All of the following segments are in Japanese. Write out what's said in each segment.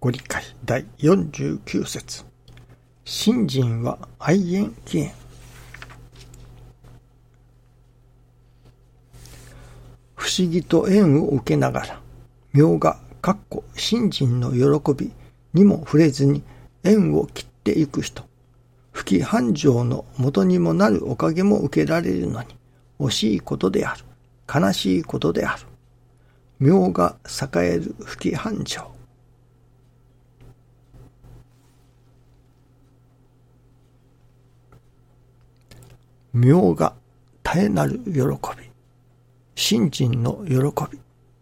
ご理解第49節。信心は愛縁起縁。不思議と縁を受けながら妙がかっこ信心の喜びにも触れずに縁を切っていく人。不規繁盛の元にもなるおかげも受けられるのに惜しいことである。悲しいことである。妙が栄える不規繁盛。妙が絶えなる喜び、信心の喜び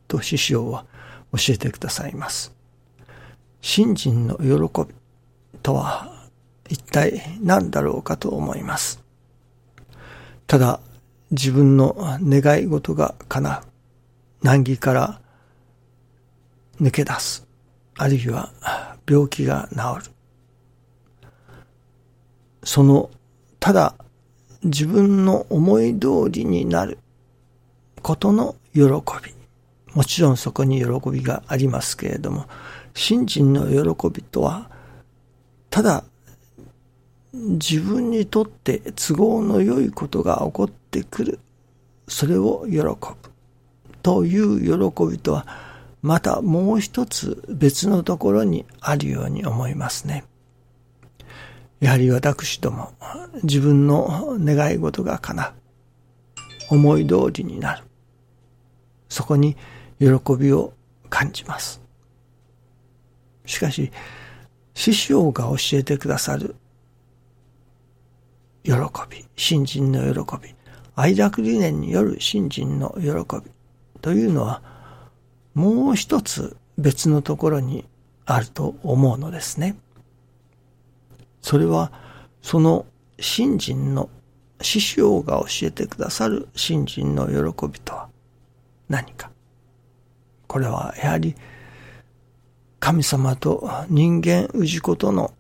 と師匠は教えてくださいます。信心の喜びとは一体何だろうかと思います。ただ自分の願い事が叶う、難儀から抜け出す、あるいは病気が治る。そのただ自分の思い通りになることの喜び。もちろんそこに喜びがありますけれども、信心の喜びとは、ただ自分にとって都合の良いことが起こってくる。それを喜ぶ。という喜びとは、またもう一つ別のところにあるように思いますね。やはり私ども、自分の願い事が叶う。思い通りになる。そこに喜びを感じます。しかし、師匠が教えてくださる喜び、信心の喜び、愛楽理念による信心の喜びというのは、もう一つ別のところにあると思うのですね。それは、その信心の師匠が教えてくださる信心の喜びとは何か。これはやはり神様と人間氏子との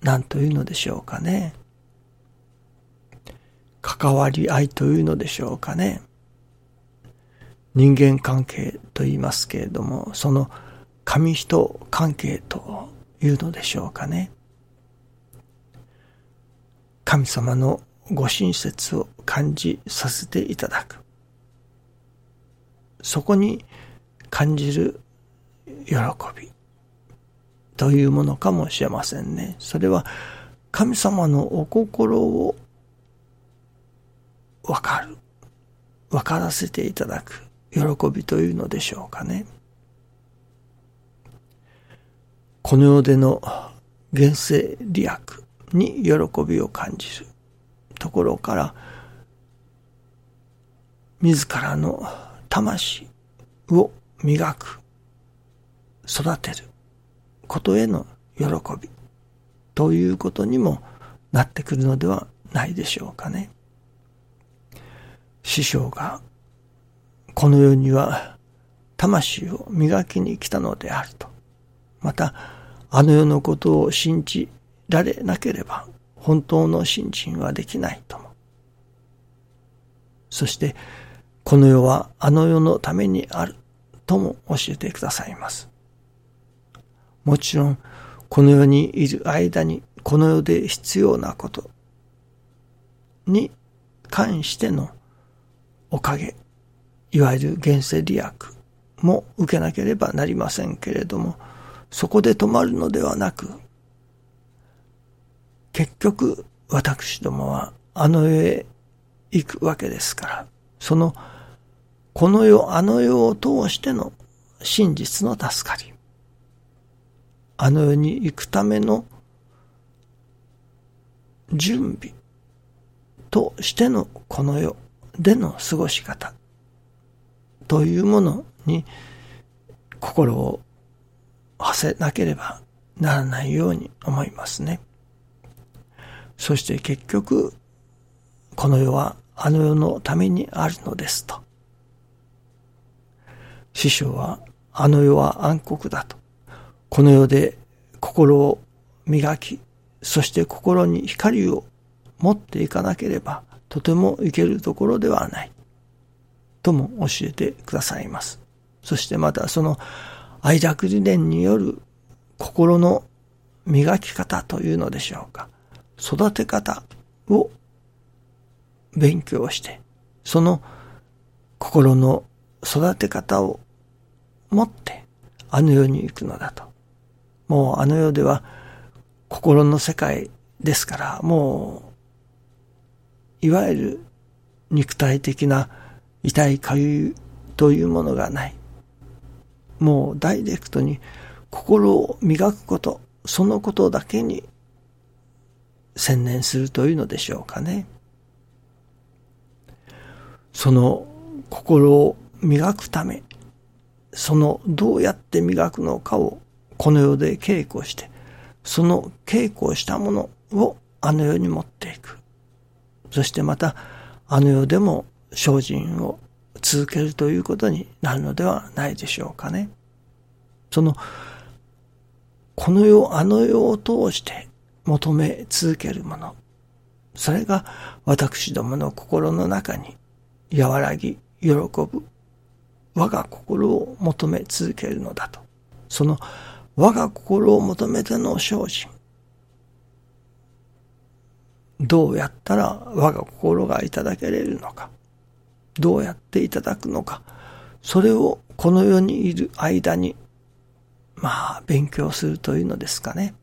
何というのでしょうかね。関わり合いというのでしょうかね。人間関係と言いますけれども、その神人関係というのでしょうかね。神様のご親切を感じさせていただく。そこに感じる喜びというものかもしれませんね。それは神様のお心をわかる、わからせていただく喜びというのでしょうかね。この世での現世利益に喜びを感じるところから、自らの魂を磨く、育てることへの喜びということにもなってくるのではないでしょうかね。師匠がこの世には魂を磨きに来たのであると。また、あの世のことを信じられなければ本当の信心はできないとも。そして、この世はあの世のためにあるとも教えてくださいます。もちろん、この世にいる間にこの世で必要なことに関してのおかげ、いわゆる現世利益も受けなければなりませんけれども、そこで止まるのではなく、結局、私どもはあの世へ行くわけですから、その、この世、あの世を通しての真実の助かり、あの世に行くための準備としてのこの世での過ごし方というものに心を馳せなければならないように思いますね。そして結局、この世はあの世のためにあるのですと。師匠は、あの世は暗黒だと。この世で心を磨き、そして心に光を持っていかなければ、とてもいけるところではない。とも教えてくださいます。そしてまたその愛着理念による心の磨き方というのでしょうか。育て方を勉強して、その心の育て方を持ってあの世に行くのだと。もうあの世では心の世界ですから、もう、いわゆる肉体的な痛いかゆいというものがない。もうダイレクトに心を磨くこと、そのことだけに専念するというのでしょうかね。その心を磨くため、そのどうやって磨くのかをこの世で稽古して、その稽古をしたものをあの世に持っていく。そしてまたあの世でも精進を続けるということになるのではないでしょうかね。その、この世、あの世を通して求め続けるもの。それが私どもの心の中に和らぎ、喜ぶ、我が心を求め続けるのだと。その我が心を求めての精進。どうやったら我が心がいただけれるのか。どうやっていただくのか。それをこの世にいる間に、まあ、勉強するというのですかね。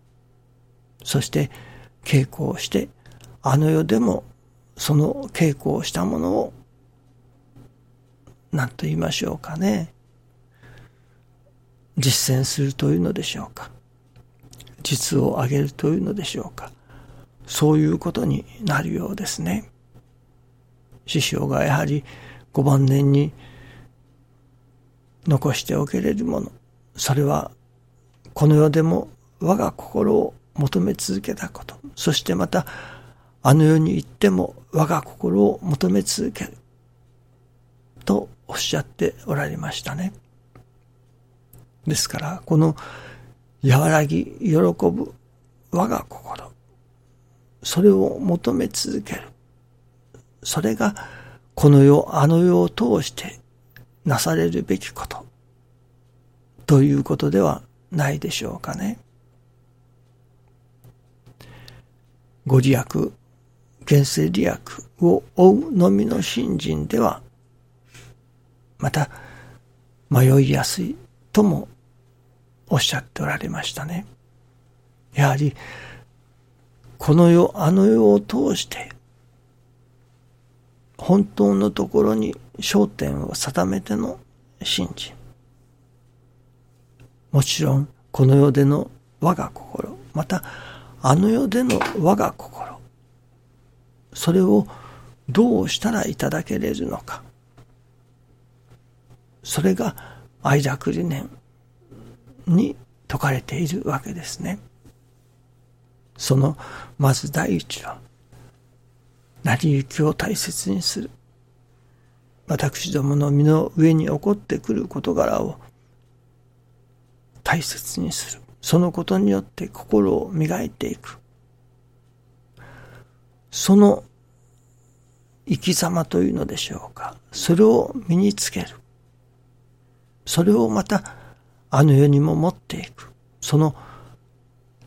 そして、稽古をして、あの世でもその稽古をしたものを、何と言いましょうかね。実践するというのでしょうか。実を上げるというのでしょうか。そういうことになるようですね。師匠がやはり五晩年に残しておけれるもの、それはこの世でも我が心を求め続けたこと、そしてまたあの世に行っても我が心を求め続ける、とおっしゃっておられましたね。ですから、この和らぎ、喜ぶ我が心、それを求め続ける。それが、この世、あの世を通してなされるべきこと、ということではないでしょうかね。ご利益、現世利益を追うのみの信心では、また迷いやすいともおっしゃっておられましたね。やはりこの世、あの世を通して、本当のところに焦点を定めての信心。もちろん、この世での我が心、また、あの世での我が心。それをどうしたらいただけれるのか。それが愛楽理念に説かれているわけですね。その、まず第一は、成り行きを大切にする。私どもの身の上に起こってくる事柄を大切にする。そのことによって心を磨いていく。その生き様というのでしょうか。それを身につける。それをまたあの世にも持っていく。その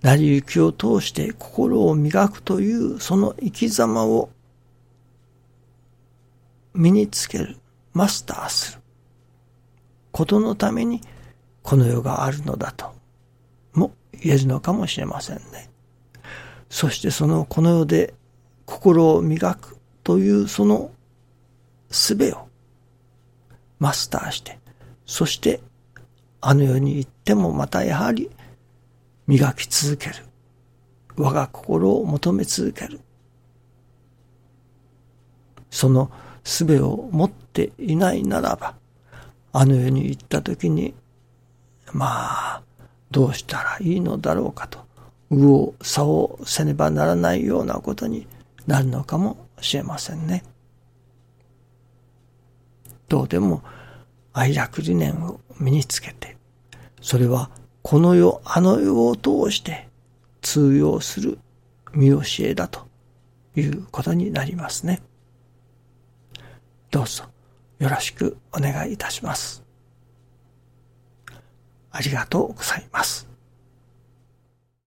成り行きを通して心を磨くというその生き様を身につける、マスターすることのためにこの世があるのだと言えるのかもしれませんね。そしてそのこの世で心を磨くというその術をマスターして、そしてあの世に行ってもまたやはり磨き続ける。我が心を求め続ける。その術を持っていないならば、あの世に行った時に、まあ、どうしたらいいのだろうかと、右往左往せねばならないようなことになるのかもしれませんね。どうでも愛楽理念を身につけて、それはこの世、あの世を通して通用する見教えだということになりますね。どうぞよろしくお願いいたします。ありがとうございます。